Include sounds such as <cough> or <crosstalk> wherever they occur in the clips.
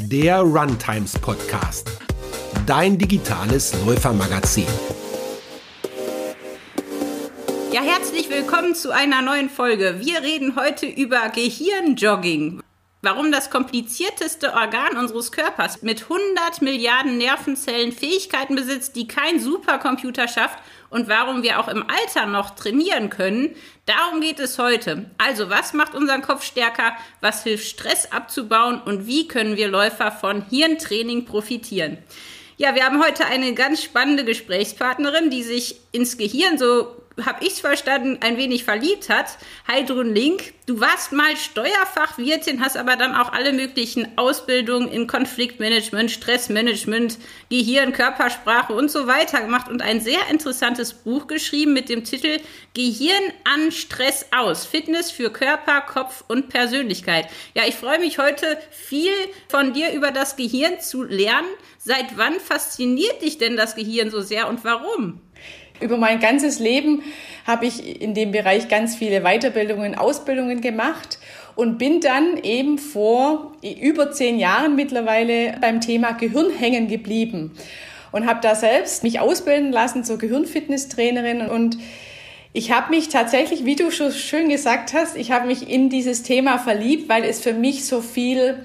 der Runtimes Podcast, dein digitales Läufermagazin. Ja, herzlich willkommen zu einer neuen Folge. Wir reden heute über Gehirnjogging. Warum das komplizierteste Organ unseres Körpers mit 100 Milliarden Nervenzellen Fähigkeiten besitzt, die kein Supercomputer schafft und warum wir auch im Alter noch trainieren können, darum geht es heute. Also, was macht unseren Kopf stärker? Was hilft Stress abzubauen? Und wie können wir Läufer von Hirntraining profitieren? Ja, wir haben heute eine ganz spannende Gesprächspartnerin, die sich ins Gehirn so habe ich verstanden, ein wenig verliebt hat. Heidrun Link, du warst mal Steuerfachwirtin, hast aber dann auch alle möglichen Ausbildungen in Konfliktmanagement, Stressmanagement, Gehirn, Körpersprache und so weiter gemacht und ein sehr interessantes Buch geschrieben mit dem Titel Gehirn an Stress aus. Fitness für Körper, Kopf und Persönlichkeit. Ja, ich freue mich heute viel von dir über das Gehirn zu lernen. Seit wann fasziniert dich denn das Gehirn so sehr und warum? Über mein ganzes Leben habe ich in dem Bereich ganz viele Weiterbildungen, Ausbildungen gemacht und bin dann eben vor über zehn Jahren mittlerweile beim Thema Gehirn hängen geblieben und habe da selbst mich ausbilden lassen zur Gehirnfitnesstrainerin. Und ich habe mich tatsächlich, wie du schon schön gesagt hast, ich habe mich in dieses Thema verliebt, weil es für mich so viel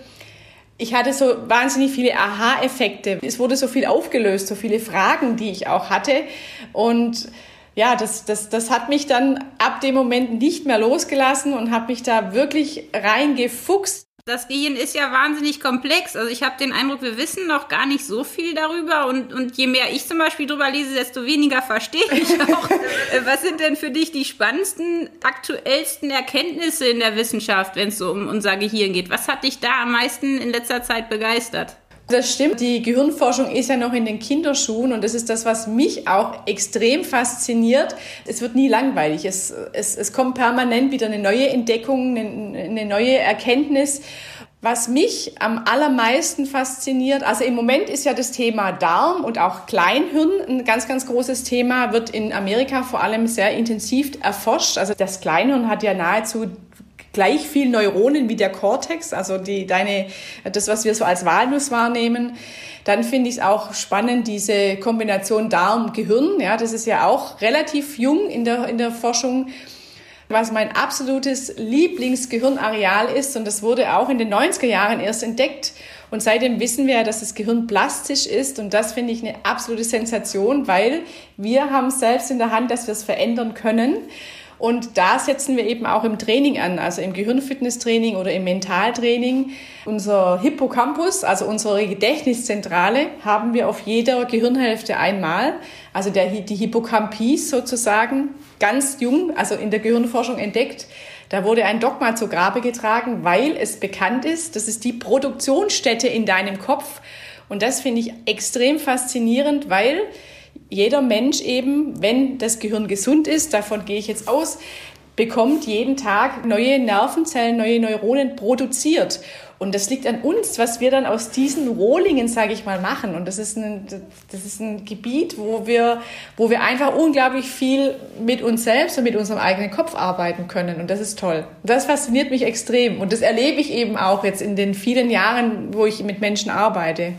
ich hatte so wahnsinnig viele Aha-Effekte. Es wurde so viel aufgelöst, so viele Fragen, die ich auch hatte. Und ja, das, das, das hat mich dann ab dem Moment nicht mehr losgelassen und habe mich da wirklich reingefuchst. Das Gehirn ist ja wahnsinnig komplex. Also ich habe den Eindruck, wir wissen noch gar nicht so viel darüber. Und, und je mehr ich zum Beispiel drüber lese, desto weniger verstehe ich <laughs> auch. Äh, was sind denn für dich die spannendsten, aktuellsten Erkenntnisse in der Wissenschaft, wenn es so um unser Gehirn geht? Was hat dich da am meisten in letzter Zeit begeistert? Das stimmt. Die Gehirnforschung ist ja noch in den Kinderschuhen und das ist das, was mich auch extrem fasziniert. Es wird nie langweilig. Es, es, es kommt permanent wieder eine neue Entdeckung, eine, eine neue Erkenntnis. Was mich am allermeisten fasziniert, also im Moment ist ja das Thema Darm und auch Kleinhirn ein ganz, ganz großes Thema, wird in Amerika vor allem sehr intensiv erforscht. Also das Kleinhirn hat ja nahezu gleich viel Neuronen wie der Cortex, also die, deine, das, was wir so als Walnuss wahrnehmen. Dann finde ich es auch spannend, diese Kombination Darm-Gehirn. Ja, das ist ja auch relativ jung in der, in der Forschung. Was mein absolutes Lieblingsgehirnareal ist, und das wurde auch in den 90er Jahren erst entdeckt. Und seitdem wissen wir ja, dass das Gehirn plastisch ist. Und das finde ich eine absolute Sensation, weil wir haben selbst in der Hand, dass wir es verändern können. Und da setzen wir eben auch im Training an, also im Gehirnfitnesstraining oder im Mentaltraining. Unser Hippocampus, also unsere Gedächtniszentrale, haben wir auf jeder Gehirnhälfte einmal. Also der, die Hippocampis sozusagen, ganz jung, also in der Gehirnforschung entdeckt. Da wurde ein Dogma zu Grabe getragen, weil es bekannt ist, das ist die Produktionsstätte in deinem Kopf. Und das finde ich extrem faszinierend, weil jeder Mensch eben, wenn das Gehirn gesund ist, davon gehe ich jetzt aus, bekommt jeden Tag neue Nervenzellen, neue Neuronen produziert. Und das liegt an uns, was wir dann aus diesen Rohlingen, sage ich mal, machen. Und das ist ein, das ist ein Gebiet, wo wir, wo wir einfach unglaublich viel mit uns selbst und mit unserem eigenen Kopf arbeiten können. Und das ist toll. Das fasziniert mich extrem. Und das erlebe ich eben auch jetzt in den vielen Jahren, wo ich mit Menschen arbeite.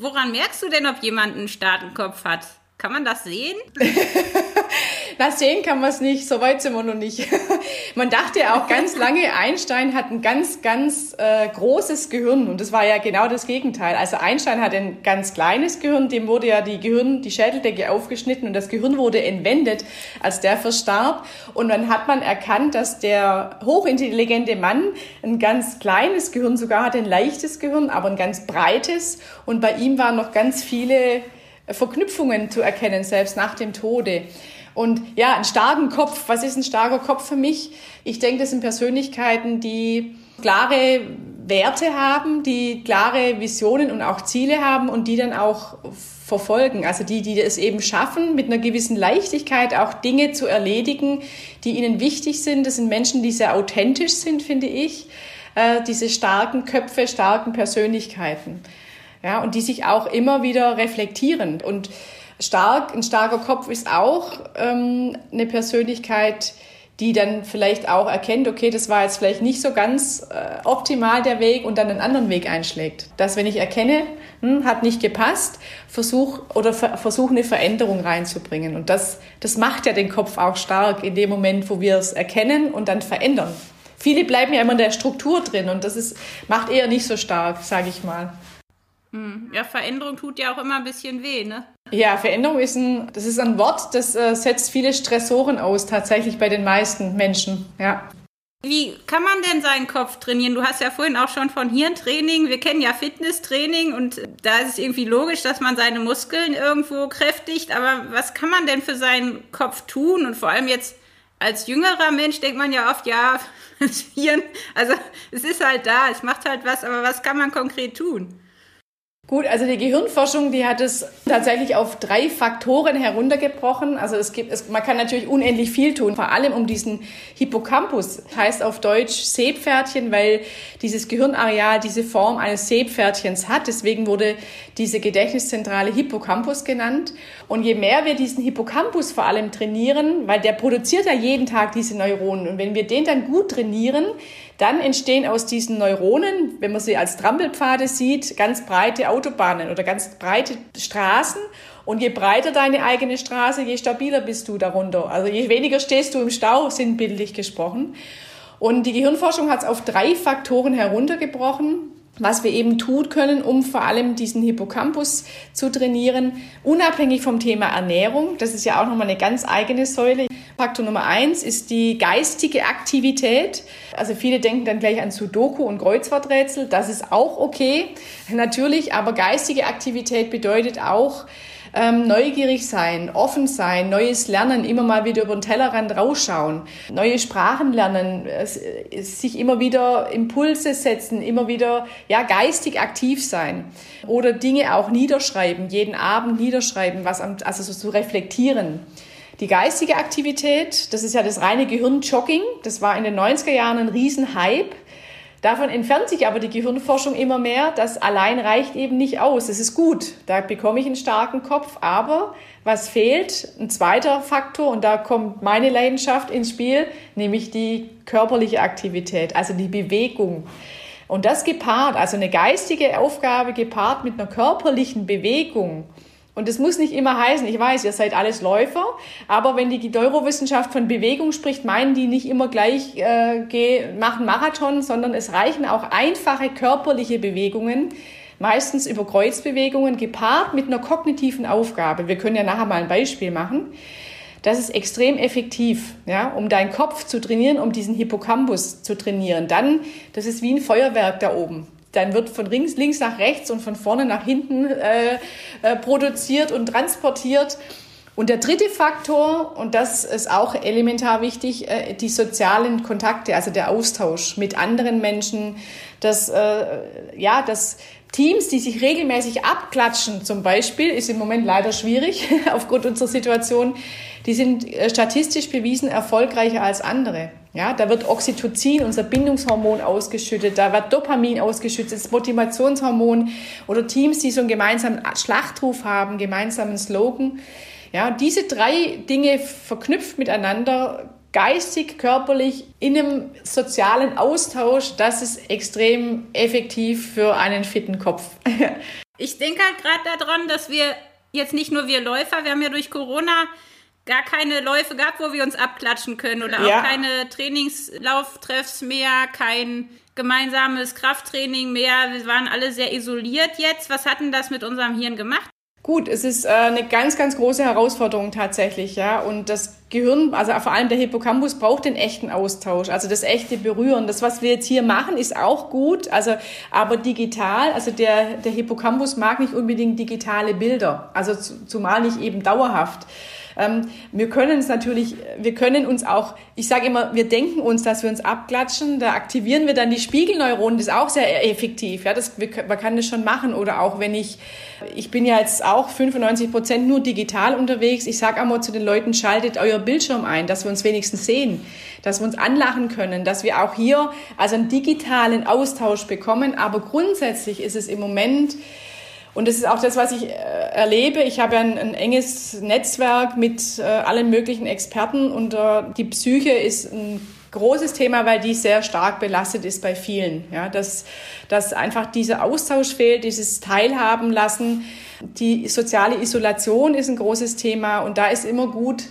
Woran merkst du denn, ob jemand einen starken Kopf hat? Kann man das sehen? <laughs> Na, sehen kann man es nicht, so weit sind wir noch nicht. <laughs> man dachte auch ganz lange, Einstein hat ein ganz, ganz äh, großes Gehirn und das war ja genau das Gegenteil. Also Einstein hat ein ganz kleines Gehirn, dem wurde ja die Gehirn, die Schädeldecke aufgeschnitten und das Gehirn wurde entwendet, als der verstarb. Und dann hat man erkannt, dass der hochintelligente Mann ein ganz kleines Gehirn sogar hat, ein leichtes Gehirn, aber ein ganz breites. Und bei ihm waren noch ganz viele Verknüpfungen zu erkennen, selbst nach dem Tode. Und ja, einen starken Kopf. Was ist ein starker Kopf für mich? Ich denke, das sind Persönlichkeiten, die klare Werte haben, die klare Visionen und auch Ziele haben und die dann auch verfolgen. Also die, die es eben schaffen, mit einer gewissen Leichtigkeit auch Dinge zu erledigen, die ihnen wichtig sind. Das sind Menschen, die sehr authentisch sind, finde ich. Äh, diese starken Köpfe, starken Persönlichkeiten ja, und die sich auch immer wieder reflektieren. Und stark, ein starker Kopf ist auch ähm, eine Persönlichkeit, die dann vielleicht auch erkennt, okay, das war jetzt vielleicht nicht so ganz äh, optimal der Weg und dann einen anderen Weg einschlägt. Dass wenn ich erkenne, hm, hat nicht gepasst, versuch oder ver versuche eine Veränderung reinzubringen. Und das, das macht ja den Kopf auch stark in dem Moment, wo wir es erkennen und dann verändern. Viele bleiben ja immer in der Struktur drin und das ist, macht eher nicht so stark, sage ich mal. Hm. Ja, Veränderung tut ja auch immer ein bisschen weh, ne? Ja, Veränderung ist ein, das ist ein Wort, das äh, setzt viele Stressoren aus, tatsächlich bei den meisten Menschen, ja. Wie kann man denn seinen Kopf trainieren? Du hast ja vorhin auch schon von Hirntraining. Wir kennen ja Fitnesstraining und da ist es irgendwie logisch, dass man seine Muskeln irgendwo kräftigt. Aber was kann man denn für seinen Kopf tun? Und vor allem jetzt als jüngerer Mensch denkt man ja oft, ja, <laughs> das Hirn, also es ist halt da, es macht halt was, aber was kann man konkret tun? Gut, also die Gehirnforschung, die hat es tatsächlich auf drei Faktoren heruntergebrochen. Also es gibt, es, man kann natürlich unendlich viel tun, vor allem um diesen Hippocampus, heißt auf Deutsch Seepferdchen, weil dieses Gehirnareal diese Form eines Seepferdchens hat. Deswegen wurde diese Gedächtniszentrale Hippocampus genannt. Und je mehr wir diesen Hippocampus vor allem trainieren, weil der produziert ja jeden Tag diese Neuronen. Und wenn wir den dann gut trainieren, dann entstehen aus diesen Neuronen, wenn man sie als Trampelpfade sieht, ganz breite Autobahnen oder ganz breite Straßen. Und je breiter deine eigene Straße, je stabiler bist du darunter. Also je weniger stehst du im Stau, sinnbildlich gesprochen. Und die Gehirnforschung hat es auf drei Faktoren heruntergebrochen was wir eben tun können, um vor allem diesen Hippocampus zu trainieren, unabhängig vom Thema Ernährung. Das ist ja auch nochmal eine ganz eigene Säule. Faktor Nummer eins ist die geistige Aktivität. Also viele denken dann gleich an Sudoku und Kreuzworträtsel. Das ist auch okay, natürlich, aber geistige Aktivität bedeutet auch, ähm, neugierig sein, offen sein, neues Lernen, immer mal wieder über den Tellerrand rausschauen, neue Sprachen lernen, äh, sich immer wieder Impulse setzen, immer wieder ja geistig aktiv sein oder Dinge auch niederschreiben, jeden Abend niederschreiben, was am, also so zu reflektieren. Die geistige Aktivität, das ist ja das reine Gehirnjogging, das war in den 90er Jahren ein Riesenhype. Davon entfernt sich aber die Gehirnforschung immer mehr. Das allein reicht eben nicht aus. Es ist gut, da bekomme ich einen starken Kopf, aber was fehlt? Ein zweiter Faktor, und da kommt meine Leidenschaft ins Spiel, nämlich die körperliche Aktivität, also die Bewegung. Und das gepaart, also eine geistige Aufgabe gepaart mit einer körperlichen Bewegung, und es muss nicht immer heißen, ich weiß, ihr seid alles Läufer, aber wenn die Neurowissenschaft von Bewegung spricht, meinen die nicht immer gleich, äh, geh, machen Marathon, sondern es reichen auch einfache körperliche Bewegungen, meistens über Kreuzbewegungen, gepaart mit einer kognitiven Aufgabe. Wir können ja nachher mal ein Beispiel machen. Das ist extrem effektiv, ja, um deinen Kopf zu trainieren, um diesen Hippocampus zu trainieren. Dann, das ist wie ein Feuerwerk da oben dann wird von links, links nach rechts und von vorne nach hinten äh, äh, produziert und transportiert. Und der dritte Faktor, und das ist auch elementar wichtig, äh, die sozialen Kontakte, also der Austausch mit anderen Menschen, das, äh, ja, das Teams, die sich regelmäßig abklatschen, zum Beispiel, ist im Moment leider schwierig <laughs> aufgrund unserer Situation, die sind äh, statistisch bewiesen erfolgreicher als andere. Ja, da wird Oxytocin, unser Bindungshormon, ausgeschüttet, da wird Dopamin ausgeschüttet, das Motivationshormon oder Teams, die so einen gemeinsamen Schlachtruf haben, gemeinsamen Slogan. Ja, diese drei Dinge verknüpft miteinander, geistig, körperlich, in einem sozialen Austausch, das ist extrem effektiv für einen fitten Kopf. <laughs> ich denke halt gerade daran, dass wir jetzt nicht nur wir Läufer, wir haben ja durch Corona gar keine Läufe gab, wo wir uns abklatschen können oder auch keine Trainingslauftreffs mehr, kein gemeinsames Krafttraining mehr. Wir waren alle sehr isoliert jetzt. Was hat denn das mit unserem Hirn gemacht? Gut, es ist äh, eine ganz, ganz große Herausforderung tatsächlich, ja. Und das Gehirn, also vor allem der Hippocampus braucht den echten Austausch, also das echte Berühren. Das, was wir jetzt hier machen, ist auch gut, also aber digital, also der, der Hippocampus mag nicht unbedingt digitale Bilder, also zumal nicht eben dauerhaft. Ähm, wir können es natürlich, wir können uns auch, ich sage immer, wir denken uns, dass wir uns abklatschen, da aktivieren wir dann die Spiegelneuronen, das ist auch sehr effektiv. Ja, das, man kann das schon machen. Oder auch wenn ich, ich bin ja jetzt auch 95 Prozent nur digital unterwegs. Ich sage einmal zu den Leuten, schaltet euer Bildschirm ein, dass wir uns wenigstens sehen, dass wir uns anlachen können, dass wir auch hier also einen digitalen Austausch bekommen. Aber grundsätzlich ist es im Moment, Und das ist auch das, was ich äh, erlebe. Ich habe ein, ein enges Netzwerk mit äh, allen möglichen Experten und äh, die Psyche ist ein großes Thema, weil die sehr stark belastet ist bei vielen. Ja, dass, dass einfach dieser Austausch fehlt, dieses Teilhaben lassen. Die soziale Isolation ist ein großes Thema und da ist immer gut,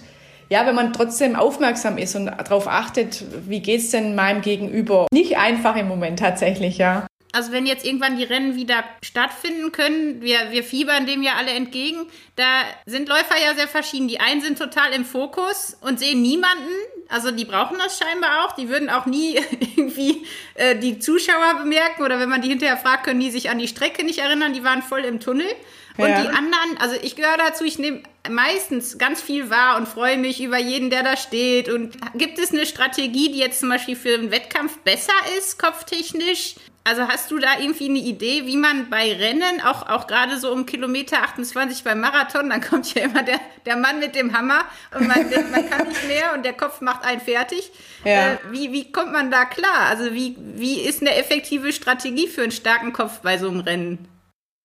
ja, wenn man trotzdem aufmerksam ist und darauf achtet, wie geht's denn meinem Gegenüber? Nicht einfach im Moment tatsächlich, ja. Also wenn jetzt irgendwann die Rennen wieder stattfinden können, wir, wir fiebern dem ja alle entgegen, da sind Läufer ja sehr verschieden. Die einen sind total im Fokus und sehen niemanden. Also die brauchen das scheinbar auch. Die würden auch nie <laughs> irgendwie äh, die Zuschauer bemerken oder wenn man die hinterher fragt, können die sich an die Strecke nicht erinnern. Die waren voll im Tunnel. Und ja. die anderen, also ich gehöre dazu, ich nehme meistens ganz viel wahr und freue mich über jeden, der da steht. Und gibt es eine Strategie, die jetzt zum Beispiel für einen Wettkampf besser ist, kopftechnisch? Also hast du da irgendwie eine Idee, wie man bei Rennen, auch, auch gerade so um Kilometer 28 beim Marathon, dann kommt ja immer der, der Mann mit dem Hammer und man denkt, man kann nicht mehr und der Kopf macht einen fertig. Ja. Äh, wie, wie kommt man da klar? Also wie, wie ist eine effektive Strategie für einen starken Kopf bei so einem Rennen?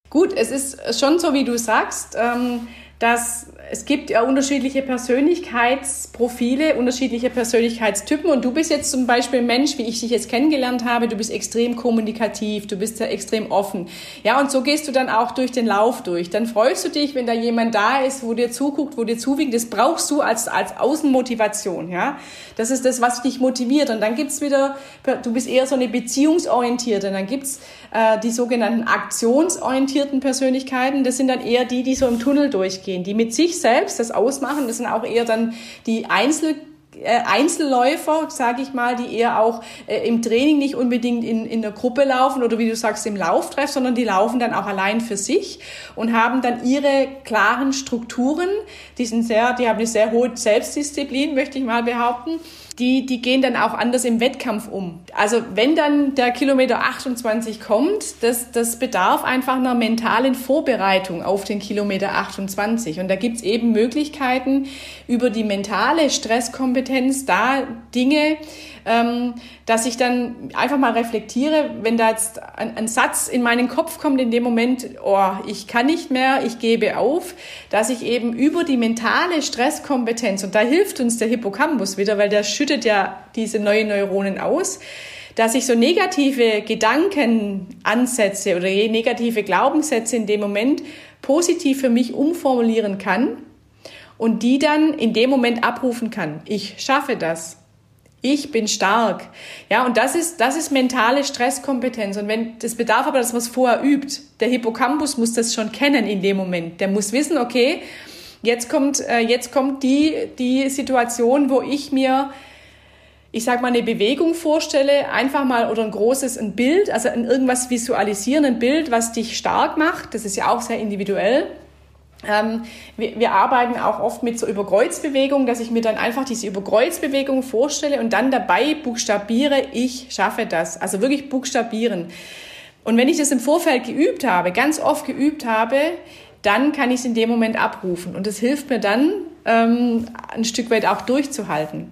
Gut, es ist schon so, wie du sagst. Ähm, dass es gibt ja unterschiedliche Persönlichkeitsprofile, unterschiedliche Persönlichkeitstypen und du bist jetzt zum Beispiel ein Mensch, wie ich dich jetzt kennengelernt habe, du bist extrem kommunikativ, du bist ja extrem offen. Ja, und so gehst du dann auch durch den Lauf durch. Dann freust du dich, wenn da jemand da ist, wo dir zuguckt, wo dir zuwinkt. Das brauchst du als, als Außenmotivation, ja. Das ist das, was dich motiviert. Und dann gibt's wieder, du bist eher so eine beziehungsorientierte. Und dann gibt's äh, die sogenannten aktionsorientierten Persönlichkeiten. Das sind dann eher die, die so im Tunnel durchgehen, die mit sich selbst das ausmachen. Das sind auch eher dann die Einzel äh, Einzelläufer, sage ich mal, die eher auch äh, im Training nicht unbedingt in, in der Gruppe laufen oder wie du sagst im Lauftreff, sondern die laufen dann auch allein für sich und haben dann ihre klaren Strukturen. Die sind sehr, die haben eine sehr hohe Selbstdisziplin, möchte ich mal behaupten die, die gehen dann auch anders im Wettkampf um. Also wenn dann der Kilometer 28 kommt, das, das bedarf einfach einer mentalen Vorbereitung auf den Kilometer 28. Und da gibt's eben Möglichkeiten, über die mentale Stresskompetenz da Dinge dass ich dann einfach mal reflektiere, wenn da jetzt ein, ein, Satz in meinen Kopf kommt in dem Moment, oh, ich kann nicht mehr, ich gebe auf, dass ich eben über die mentale Stresskompetenz, und da hilft uns der Hippocampus wieder, weil der schüttet ja diese neuen Neuronen aus, dass ich so negative Gedankenansätze oder negative Glaubenssätze in dem Moment positiv für mich umformulieren kann und die dann in dem Moment abrufen kann. Ich schaffe das. Ich bin stark. Ja, und das ist, das ist mentale Stresskompetenz. Und wenn, das bedarf aber, dass man es vorher übt. Der Hippocampus muss das schon kennen in dem Moment. Der muss wissen, okay, jetzt kommt, äh, jetzt kommt die, die Situation, wo ich mir, ich sag mal, eine Bewegung vorstelle, einfach mal oder ein großes, ein Bild, also irgendwas visualisieren, ein Bild, was dich stark macht. Das ist ja auch sehr individuell. Ähm, wir, wir, arbeiten auch oft mit so Überkreuzbewegungen, dass ich mir dann einfach diese Überkreuzbewegung vorstelle und dann dabei buchstabiere, ich schaffe das. Also wirklich buchstabieren. Und wenn ich das im Vorfeld geübt habe, ganz oft geübt habe, dann kann ich es in dem Moment abrufen. Und das hilft mir dann, ähm, ein Stück weit auch durchzuhalten.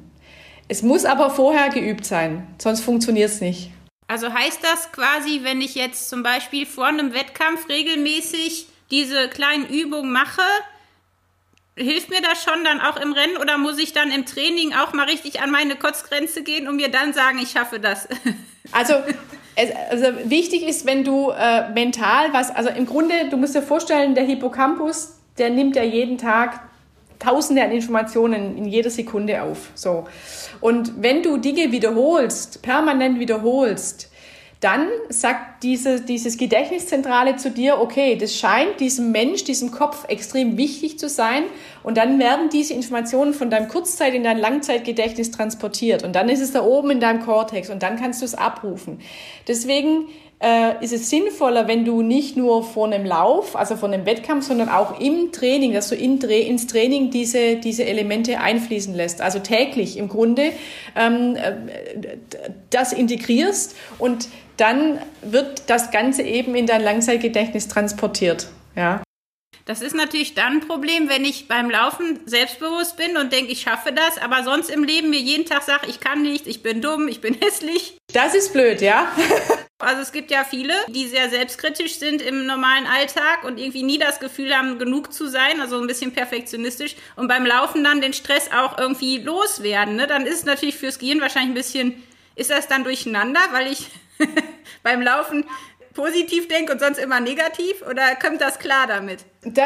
Es muss aber vorher geübt sein, sonst funktioniert es nicht. Also heißt das quasi, wenn ich jetzt zum Beispiel vor einem Wettkampf regelmäßig diese kleinen Übungen mache, hilft mir das schon dann auch im Rennen oder muss ich dann im Training auch mal richtig an meine Kotzgrenze gehen und mir dann sagen, ich schaffe das? <laughs> Also, es, also wichtig ist, wenn du äh, mental was, also im Grunde, du musst dir vorstellen, der Hippocampus, der nimmt ja jeden Tag Tausende an Informationen in jeder Sekunde auf. So. Und wenn du Dinge wiederholst, permanent wiederholst, dann sagt diese, dieses Gedächtniszentrale zu dir, okay, das scheint diesem Mensch, diesem Kopf extrem wichtig zu sein. Und dann werden diese Informationen von deinem Kurzzeit- in dein Langzeitgedächtnis transportiert. Und dann ist es da oben in deinem Cortex und dann kannst du es abrufen. Deswegen äh, ist es sinnvoller, wenn du nicht nur vor einem Lauf, also vor einem Wettkampf, sondern auch im Training, dass du in, ins Training diese, diese Elemente einfließen lässt. Also täglich im Grunde ähm, äh, das integrierst und dann wird das Ganze eben in dein Langzeitgedächtnis transportiert. Ja. Das ist natürlich dann ein Problem, wenn ich beim Laufen selbstbewusst bin und denke, ich schaffe das, aber sonst im Leben mir jeden Tag sage, ich kann nicht, ich bin dumm, ich bin <laughs> hässlich. Das ist blöd, ja. <laughs> Also es gibt ja viele, die sehr selbstkritisch sind im normalen Alltag und irgendwie nie das Gefühl haben, genug zu sein, also ein bisschen perfektionistisch und beim Laufen dann den Stress auch irgendwie loswerden. Ne? Dann ist es natürlich fürs Gehirn wahrscheinlich ein bisschen, ist das dann durcheinander, weil ich <laughs> beim Laufen positiv denke und sonst immer negativ? Oder kommt das klar damit? Da,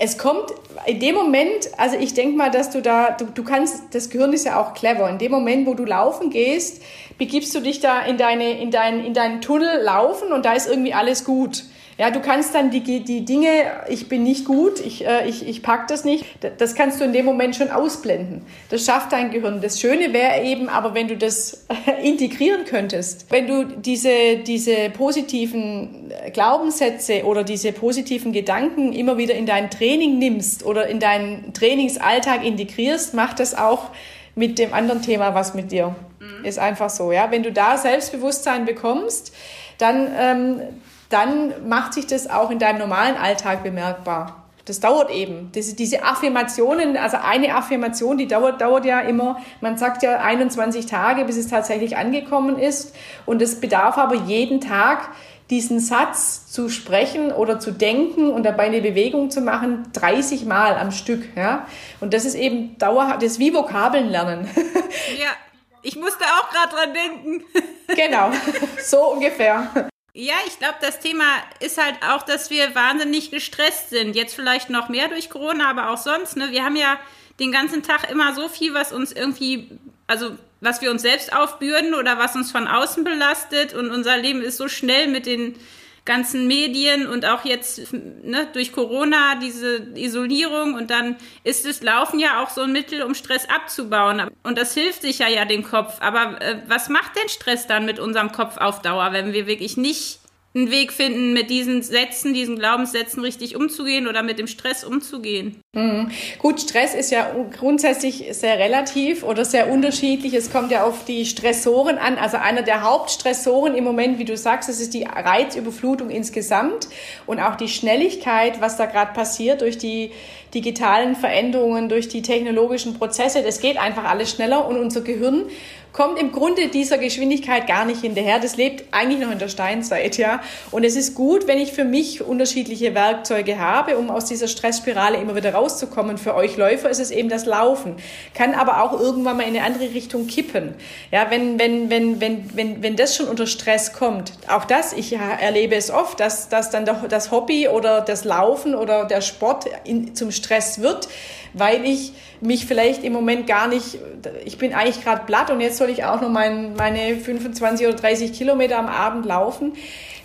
es kommt in dem Moment, also ich denke mal, dass du da, du, du kannst, das Gehirn ist ja auch clever. In dem Moment, wo du laufen gehst, begibst du dich da in, deine, in, dein, in deinen Tunnel laufen und da ist irgendwie alles gut. Ja, du kannst dann die, die Dinge, ich bin nicht gut, ich, äh, ich, ich pack das nicht, das kannst du in dem Moment schon ausblenden. Das schafft dein Gehirn. Das Schöne wäre eben, aber wenn du das <laughs> integrieren könntest, wenn du diese, diese positiven Glaubenssätze oder diese positiven Gedanken immer wieder in dein Training nimmst oder in deinen Trainingsalltag integrierst, macht das auch mit dem anderen Thema was mit dir. Mhm. Ist einfach so, ja. Wenn du da Selbstbewusstsein bekommst, dann, ähm, dann macht sich das auch in deinem normalen Alltag bemerkbar. Das dauert eben. Diese, diese Affirmationen, also eine Affirmation, die dauert, dauert ja immer, man sagt ja 21 Tage, bis es tatsächlich angekommen ist. Und es bedarf aber jeden Tag diesen Satz zu sprechen oder zu denken und dabei eine Bewegung zu machen, 30 Mal am Stück. Ja? Und das ist eben dauerhaft, das ist wie Vokabeln lernen. Ja, ich musste auch gerade dran denken. Genau, so ungefähr. Ja, ich glaube, das Thema ist halt auch, dass wir wahnsinnig gestresst sind. Jetzt vielleicht noch mehr durch Corona, aber auch sonst. Ne? Wir haben ja den ganzen Tag immer so viel, was uns irgendwie, also was wir uns selbst aufbürden oder was uns von außen belastet. Und unser Leben ist so schnell mit den ganzen Medien und auch jetzt ne, durch Corona diese Isolierung und dann ist das Laufen ja auch so ein Mittel, um Stress abzubauen. Und das hilft sicher ja dem Kopf. Aber äh, was macht denn Stress dann mit unserem Kopf auf Dauer, wenn wir wirklich nicht einen Weg finden, mit diesen Sätzen, diesen Glaubenssätzen richtig umzugehen oder mit dem Stress umzugehen. Mhm. Gut, Stress ist ja grundsätzlich sehr relativ oder sehr unterschiedlich. Es kommt ja auf die Stressoren an. Also einer der Hauptstressoren im Moment, wie du sagst, das ist die Reizüberflutung insgesamt und auch die Schnelligkeit, was da gerade passiert durch die digitalen Veränderungen, durch die technologischen Prozesse. Das geht einfach alles schneller und unser Gehirn kommt im Grunde dieser Geschwindigkeit gar nicht hinterher. Das lebt eigentlich noch in der Steinzeit, ja. Und es ist gut, wenn ich für mich unterschiedliche Werkzeuge habe, um aus dieser Stressspirale immer wieder rauszukommen. Für euch Läufer ist es eben das Laufen. Kann aber auch irgendwann mal in eine andere Richtung kippen. Ja, wenn, wenn, wenn, wenn, wenn, wenn das schon unter Stress kommt, auch das, ich erlebe es oft, dass, dass dann doch das Hobby oder das Laufen oder der Sport in, zum Stress wird, weil ich mich vielleicht im Moment gar nicht, ich bin eigentlich gerade platt und jetzt soll ich auch noch mein, meine 25 oder 30 Kilometer am Abend laufen.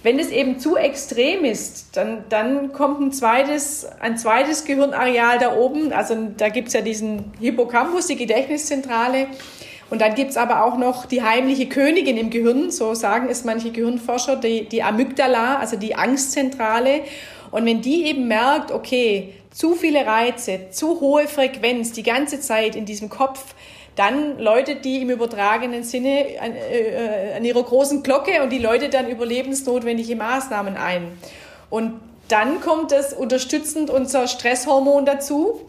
Wenn es eben zu extrem ist, dann, dann kommt ein zweites, ein zweites Gehirnareal da oben. Also da gibt's ja diesen Hippocampus, die Gedächtniszentrale. Und dann gibt's aber auch noch die heimliche Königin im Gehirn, so sagen es manche Gehirnforscher, die, die Amygdala, also die Angstzentrale. Und wenn die eben merkt, okay, zu viele Reize, zu hohe Frequenz die ganze Zeit in diesem Kopf, dann läutet die im übertragenen Sinne an, äh, an ihrer großen Glocke und die läutet dann überlebensnotwendige Maßnahmen ein. Und dann kommt das unterstützend unser Stresshormon dazu,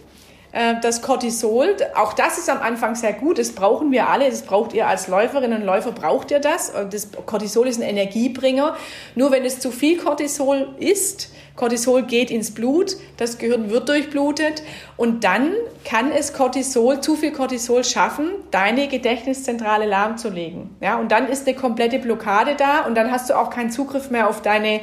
äh, das Cortisol. Auch das ist am Anfang sehr gut. Das brauchen wir alle. Das braucht ihr als Läuferinnen und Läufer, braucht ihr das. Das Cortisol ist ein Energiebringer. Nur wenn es zu viel Cortisol ist, Cortisol geht ins Blut, das Gehirn wird durchblutet und dann kann es Cortisol, zu viel Cortisol schaffen, deine Gedächtniszentrale lahmzulegen. Ja, und dann ist eine komplette Blockade da und dann hast du auch keinen Zugriff mehr auf deine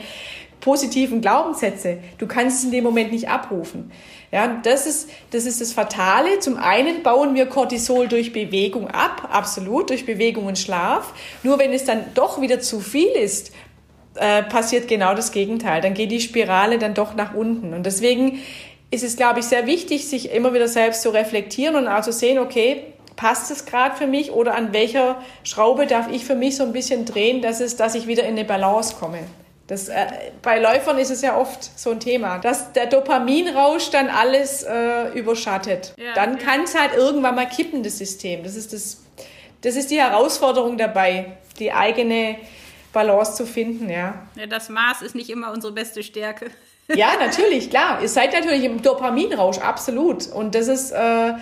positiven Glaubenssätze. Du kannst es in dem Moment nicht abrufen. Ja, das ist, das ist das Fatale. Zum einen bauen wir Cortisol durch Bewegung ab, absolut, durch Bewegung und Schlaf. Nur wenn es dann doch wieder zu viel ist, äh, passiert genau das Gegenteil. Dann geht die Spirale dann doch nach unten. Und deswegen ist es, glaube ich, sehr wichtig, sich immer wieder selbst zu reflektieren und auch zu sehen, okay, passt es gerade für mich oder an welcher Schraube darf ich für mich so ein bisschen drehen, dass, es, dass ich wieder in eine Balance komme. Das, äh, bei Läufern ist es ja oft so ein Thema, dass der Dopaminrausch dann alles äh, überschattet. Ja, dann ja. kann es halt irgendwann mal kippen, das System. Das ist, das, das ist die Herausforderung dabei, die eigene Balance zu finden, ja. ja. Das Maß ist nicht immer unsere beste Stärke. <laughs> Ja, natürlich, klar. Ihr seid natürlich im Dopaminrausch, absolut. Und das ist, äh,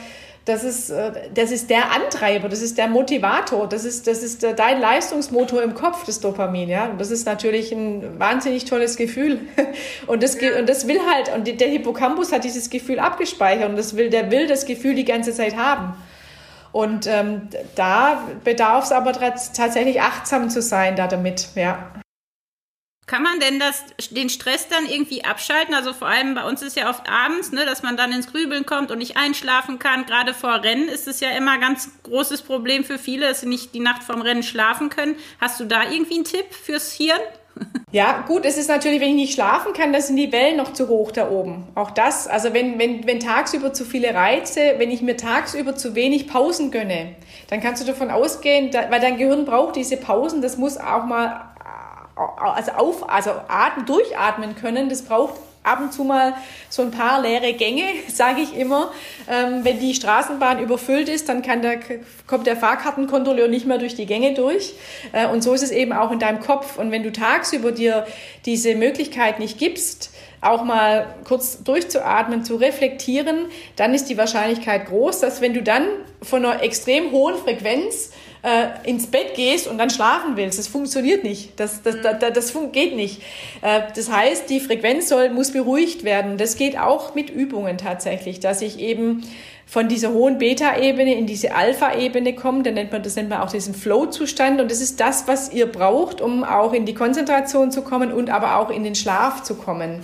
das ist, äh, das ist der Antreiber, das ist der Motivator, das ist, das ist äh, dein Leistungsmotor im Kopf, das Dopamin, ja. Und das ist natürlich ein wahnsinnig tolles Gefühl. <laughs> Und das, ja. und das will halt, und der Hippocampus hat dieses Gefühl abgespeichert und das will, der will das Gefühl die ganze Zeit haben. Und ähm, da bedarf es aber tatsächlich achtsam zu sein da damit, ja. Kann man denn das, den Stress dann irgendwie abschalten? Also vor allem bei uns ist ja oft abends, ne, dass man dann ins Grübeln kommt und nicht einschlafen kann. Gerade vor Rennen ist es ja immer ein ganz großes Problem für viele, dass sie nicht die Nacht vorm Rennen schlafen können. Hast du da irgendwie einen Tipp fürs Hirn? <laughs> Ja, gut, es ist natürlich, wenn ich nicht schlafen kann, dann sind die Wellen noch zu hoch da oben. Auch das, also wenn, wenn, wenn tagsüber zu viele Reize, wenn ich mir tagsüber zu wenig Pausen gönne, dann kannst du davon ausgehen, da, weil dein Gehirn braucht diese Pausen, das muss auch mal also auf, also atmen, durchatmen können. Das braucht ab und zu mal so ein paar leere Gänge, <laughs> sage ich immer. Ähm, wenn die Straßenbahn überfüllt ist, dann der, kommt der Fahrkartenkontrolleur nicht mehr durch die Gänge durch. Äh, und so ist es eben auch in deinem Kopf. Und wenn du tagsüber dir diese Möglichkeit nicht gibst, auch mal kurz durchzuatmen, zu reflektieren, dann ist die Wahrscheinlichkeit groß, dass wenn du dann von einer extrem hohen Frequenz äh, ins Bett gehst und dann schlafen willst. Das funktioniert nicht. Das, das, das, das geht nicht. Äh, das heißt, die Frequenz soll, muss beruhigt werden. Das geht auch mit Übungen tatsächlich, dass ich eben von dieser hohen Beta-Ebene in diese Alpha-Ebene komme. Dann nennt man, das nennt man auch diesen Flow-Zustand. Und das ist das, was ihr braucht, um auch in die Konzentration zu kommen und aber auch in den Schlaf zu kommen.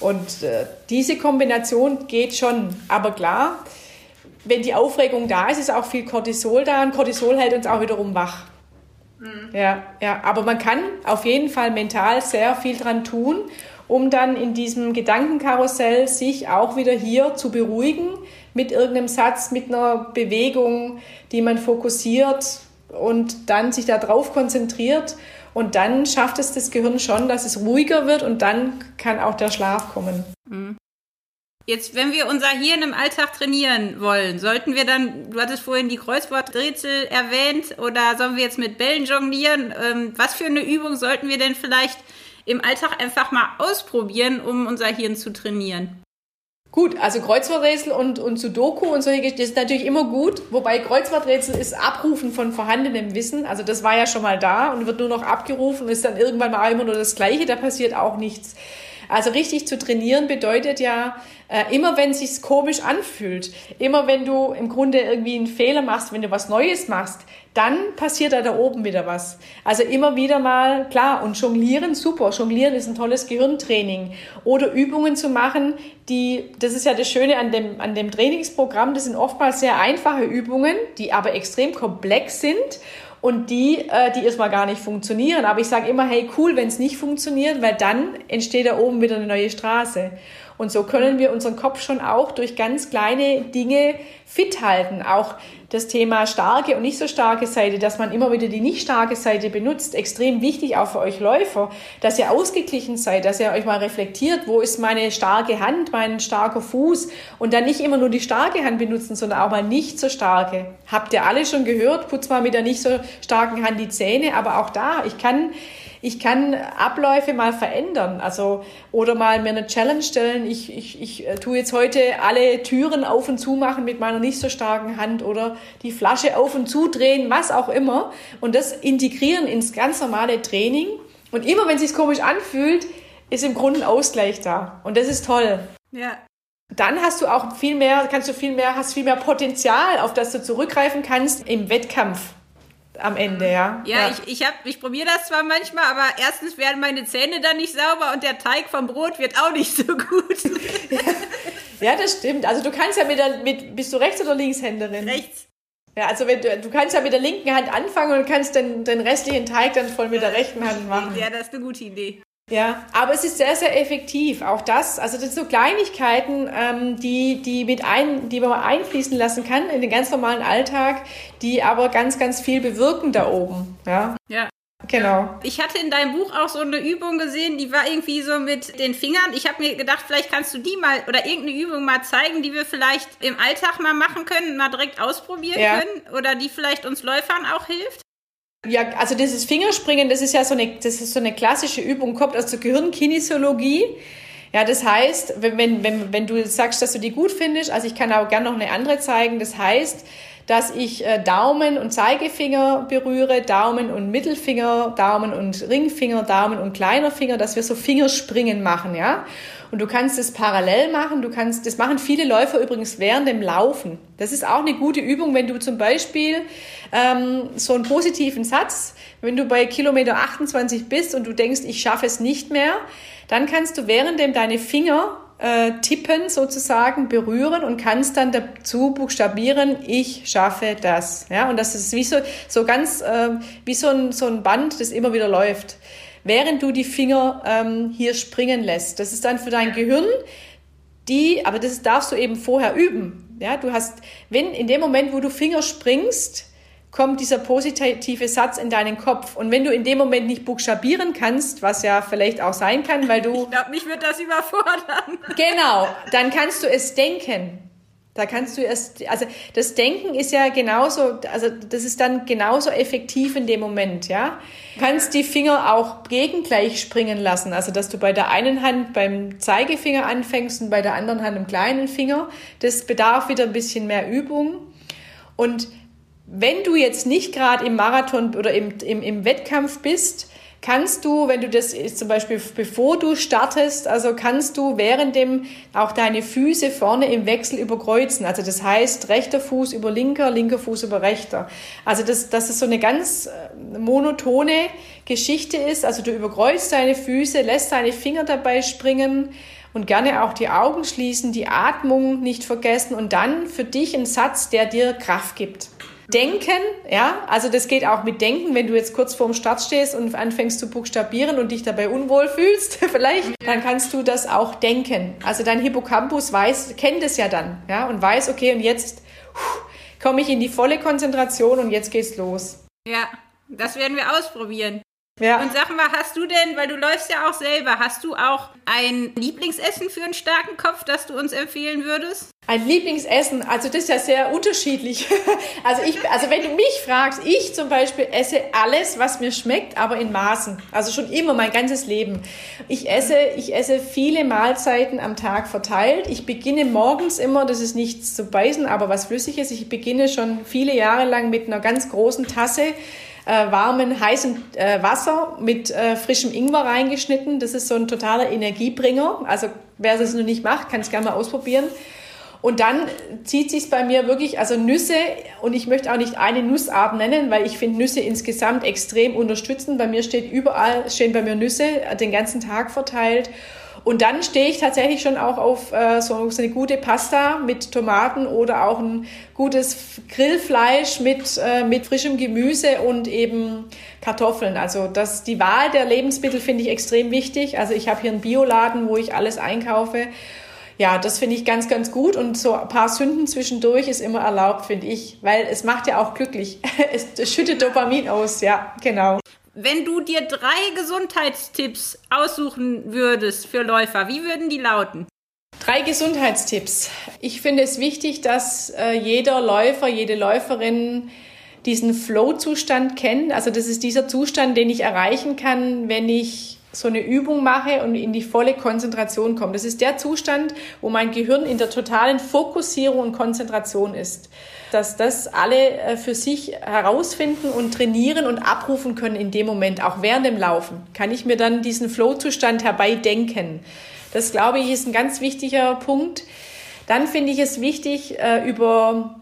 Und äh, diese Kombination geht schon. Aber klar, wenn die Aufregung da ist, ist auch viel Cortisol da und Cortisol hält uns auch wiederum wach. Mhm. Ja, ja, aber man kann auf jeden Fall mental sehr viel dran tun, um dann in diesem Gedankenkarussell sich auch wieder hier zu beruhigen mit irgendeinem Satz, mit einer Bewegung, die man fokussiert und dann sich darauf konzentriert und dann schafft es das Gehirn schon, dass es ruhiger wird und dann kann auch der Schlaf kommen. Mhm. Jetzt, wenn wir unser Hirn im Alltag trainieren wollen, sollten wir dann, du hattest vorhin die Kreuzworträtsel erwähnt, oder sollen wir jetzt mit Bällen jonglieren? Ähm, was für eine Übung sollten wir denn vielleicht im Alltag einfach mal ausprobieren, um unser Hirn zu trainieren? Gut, also Kreuzworträtsel und, und Sudoku und solche Geschichten ist natürlich immer gut, wobei Kreuzworträtsel ist Abrufen von vorhandenem Wissen. Also das war ja schon mal da und wird nur noch abgerufen, ist dann irgendwann mal immer nur das Gleiche, da passiert auch nichts. Also richtig zu trainieren bedeutet ja, äh, immer wenn es sich komisch anfühlt, immer wenn du im Grunde irgendwie einen Fehler machst, wenn du was Neues machst, dann passiert da da oben wieder was. Also immer wieder mal, klar, und jonglieren, super. Jonglieren ist ein tolles Gehirntraining. Oder Übungen zu machen, die, das ist ja das Schöne an dem, an dem Trainingsprogramm, das sind oftmals sehr einfache Übungen, die aber extrem komplex sind und die, äh, die erstmal gar nicht funktionieren. Aber ich sage immer, hey, cool, wenn es nicht funktioniert, weil dann entsteht da oben wieder eine neue Straße. Und so können wir unseren Kopf schon auch durch ganz kleine Dinge fit halten. Auch das Thema starke und nicht so starke Seite, dass man immer wieder die nicht starke Seite benutzt, extrem wichtig auch für euch Läufer, dass ihr ausgeglichen seid, dass ihr euch mal reflektiert, wo ist meine starke Hand, mein starker Fuß? Und dann nicht immer nur die starke Hand benutzen, sondern auch mal nicht so starke. Habt ihr alle schon gehört, putz mal mit der nicht so starken Hand die Zähne, aber auch da, ich kann ich kann Abläufe mal verändern. Also, oder mal mir eine Challenge stellen. Ich, ich, ich äh, tue jetzt heute alle Türen auf und zu machen mit meiner nicht so starken Hand oder die Flasche auf und zu drehen, was auch immer. Und das integrieren ins ganz normale Training. Und immer wenn es sich komisch anfühlt, ist im Grunde ein Ausgleich da. Und das ist toll. Ja, dann hast du auch viel mehr, kannst du viel mehr, hast viel mehr Potenzial, auf das du zurückgreifen kannst im Wettkampf am Ende, ja. Ja, ja. ich, ich, hab, ich probiere das zwar manchmal, aber erstens werden meine Zähne dann nicht sauber und der Teig vom Brot wird auch nicht so gut. <laughs> ja, das stimmt. Also du kannst ja mit der, mit, bist du Rechts- oder Linkshänderin? Rechts. Ja, also wenn du, du kannst ja mit der linken Hand anfangen und kannst den, den restlichen Teig dann voll mit der rechten Hand machen. Ja, das ist eine gute Idee. Ja, aber es ist sehr, sehr effektiv. Auch das, also das sind so Kleinigkeiten, ähm, die, die, mit ein, die man einfließen lassen kann in den ganz normalen Alltag, die aber ganz, ganz viel bewirken da oben. Ja. Ja. Genau. Ich hatte in deinem Buch auch so eine Übung gesehen, die war irgendwie so mit den Fingern. Ich habe mir gedacht, vielleicht kannst du die mal oder irgendeine Übung mal zeigen, die wir vielleicht im Alltag mal machen können, mal direkt ausprobieren ja. können oder die vielleicht uns Läufern auch hilft. Ja, also dieses Fingerspringen, das ist ja so eine, das ist so eine klassische Übung, kommt aus der Gehirnkinesiologie. Ja, das heißt, wenn, wenn, wenn du sagst, dass du die gut findest, also ich kann auch gerne noch eine andere zeigen, das heißt, dass ich äh, Daumen und Zeigefinger berühre, Daumen und Mittelfinger, Daumen und Ringfinger, Daumen und kleiner Finger, dass wir so Fingerspringen machen, ja. Und du kannst es parallel machen. Du kannst, das machen viele Läufer übrigens während dem Laufen. Das ist auch eine gute Übung, wenn du zum Beispiel ähm, so einen positiven Satz, wenn du bei Kilometer 28 bist und du denkst, ich schaffe es nicht mehr, dann kannst du währenddem deine Finger äh, tippen sozusagen berühren und kannst dann dazu buchstabieren, ich schaffe das. Ja, und das ist wie so, so ganz, äh, wie so ein, so ein Band, das immer wieder läuft während du die Finger ähm, hier springen lässt. Das ist dann für dein Gehirn die, aber das darfst du eben vorher üben. Ja, du hast, wenn in dem Moment, wo du Finger springst, kommt dieser positive Satz in deinen Kopf. Und wenn du in dem Moment nicht buchstabieren kannst, was ja vielleicht auch sein kann, weil du. <laughs> Ich glaube, mich wird das überfordern. <laughs> Genau, dann kannst du es denken. Da kannst du erst, also das Denken ist ja genauso, also das ist dann genauso effektiv in dem Moment, ja. Du kannst die Finger auch gegengleich springen lassen, also dass du bei der einen Hand beim Zeigefinger anfängst und bei der anderen Hand im kleinen Finger. Das bedarf wieder ein bisschen mehr Übung. Und wenn du jetzt nicht gerade im Marathon oder im, im, im Wettkampf bist, kannst du, wenn du das zum Beispiel bevor du startest, also kannst du während dem auch deine Füße vorne im Wechsel überkreuzen. Also das heißt rechter Fuß über linker, linker Fuß über rechter. Also das, dass es so eine ganz äh, monotone Geschichte ist. Also du überkreuzt deine Füße, lässt deine Finger dabei springen und gerne auch die Augen schließen, die Atmung nicht vergessen und dann für dich ein Satz, der dir Kraft gibt. Denken, ja, also das geht auch mit Denken, wenn du jetzt kurz vorm Start stehst und anfängst zu buchstabieren und dich dabei unwohl fühlst, <laughs> vielleicht, dann kannst du das auch denken. Also dein Hippocampus weiß, kennt es ja dann, ja, und weiß, okay, und jetzt komme ich in die volle Konzentration und jetzt geht's los. Ja, das werden wir ausprobieren. Ja. Und sag mal, hast du denn, weil du läufst ja auch selber, hast du auch ein Lieblingsessen für einen starken Kopf, das du uns empfehlen würdest? Ein Lieblingsessen, also das ist ja sehr unterschiedlich. <laughs> Also ich, also wenn du mich fragst, ich zum Beispiel esse alles, was mir schmeckt, aber in Maßen. Also schon immer mein ganzes Leben. Ich esse, ich esse viele Mahlzeiten am Tag verteilt. Ich beginne morgens immer, das ist nichts zu beißen, aber was Flüssiges. Ich beginne schon viele Jahre lang mit einer ganz großen Tasse äh, warmen, heißen äh, Wasser mit äh, frischem Ingwer reingeschnitten. Das ist so ein totaler Energiebringer. Also wer das noch nicht macht, kann es gerne mal ausprobieren. Und dann zieht sich bei mir wirklich, also Nüsse, und ich möchte auch nicht eine Nussart nennen, weil ich finde Nüsse insgesamt extrem unterstützend. Bei mir steht überall, stehen bei mir Nüsse den ganzen Tag verteilt. Und dann stehe ich tatsächlich schon auch auf äh, so, so eine gute Pasta mit Tomaten oder auch ein gutes Grillfleisch mit, äh, mit frischem Gemüse und eben Kartoffeln. Also das, die Wahl der Lebensmittel finde ich extrem wichtig. Also ich habe hier einen Bioladen, wo ich alles einkaufe. Ja, das finde ich ganz, ganz gut. Und so ein paar Sünden zwischendurch ist immer erlaubt, finde ich, weil es macht ja auch glücklich. <laughs> es schüttet Dopamin aus, ja, genau. Wenn du dir drei Gesundheitstipps aussuchen würdest für Läufer, wie würden die lauten? Drei Gesundheitstipps. Ich finde es wichtig, dass äh, jeder Läufer, jede Läuferin diesen Flow-Zustand kennt. Also das ist dieser Zustand, den ich erreichen kann, wenn ich so eine Übung mache und in die volle Konzentration komme. Das ist der Zustand, wo mein Gehirn in der totalen Fokussierung und Konzentration ist. Dass das alle äh, für sich herausfinden und trainieren und abrufen können in dem Moment, auch während dem Laufen, kann ich mir dann diesen Flow-Zustand herbeidenken. Das glaube ich ist ein ganz wichtiger Punkt. Dann finde ich es wichtig, äh, über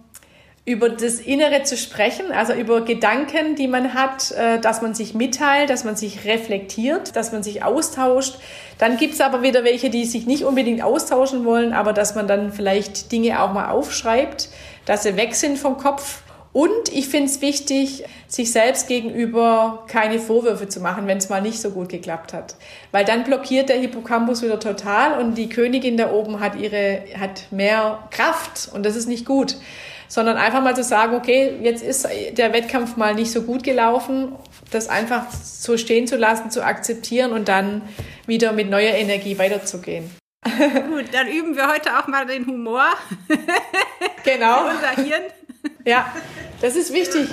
über das Innere zu sprechen, also über Gedanken, die man hat, äh, dass man sich mitteilt, dass man sich reflektiert, dass man sich austauscht. Dann gibt es aber wieder welche, die sich nicht unbedingt austauschen wollen, aber dass man dann vielleicht Dinge auch mal aufschreibt, dass sie weg sind vom Kopf. Und ich finde es wichtig, sich selbst gegenüber keine Vorwürfe zu machen, wenn es mal nicht so gut geklappt hat. Weil dann blockiert der Hippocampus wieder total und die Königin da oben hat ihre, hat mehr Kraft und das ist nicht gut sondern einfach mal zu sagen, okay, jetzt ist der Wettkampf mal nicht so gut gelaufen, das einfach so stehen zu lassen, zu akzeptieren und dann wieder mit neuer Energie weiterzugehen. Gut, dann üben wir heute auch mal den Humor. Genau. <laughs> Unser Hirn. Ja, das ist wichtig.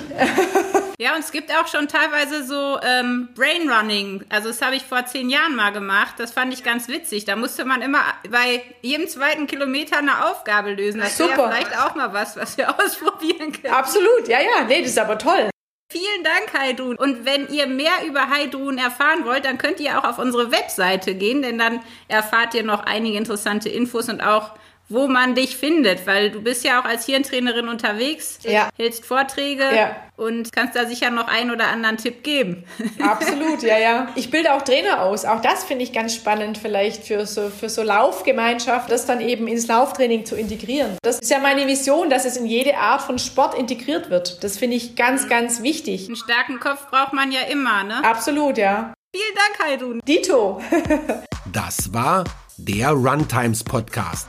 Ja, und es gibt auch schon teilweise so ähm, Brain Running. Also das habe ich vor zehn Jahren mal gemacht. Das fand ich ganz witzig. Da musste man immer bei jedem zweiten Kilometer eine Aufgabe lösen. Das wäre Super. vielleicht auch mal was, was wir <laughs> ausprobieren können. Absolut, ja, ja, nee, das ist aber toll. Vielen Dank, Heidrun. Und wenn ihr mehr über Heidrun erfahren wollt, dann könnt ihr auch auf unsere Webseite gehen, denn dann erfahrt ihr noch einige interessante Infos und auch, wo man dich findet, weil du bist ja auch als Hirntrainerin unterwegs, Ja. hältst Vorträge Ja. und kannst da sicher noch einen oder anderen Tipp geben. <laughs> Absolut, ja, ja. Ich bilde auch Trainer aus. Auch das finde ich ganz spannend vielleicht für so, für so Laufgemeinschaft, das dann eben ins Lauftraining zu integrieren. Das ist ja meine Vision, dass es in jede Art von Sport integriert wird. Das finde ich ganz, ganz wichtig. Einen starken Kopf braucht man ja immer, ne? Absolut, ja. Vielen Dank, Heidrun. Dito. <laughs> Das war der Runtimes Podcast.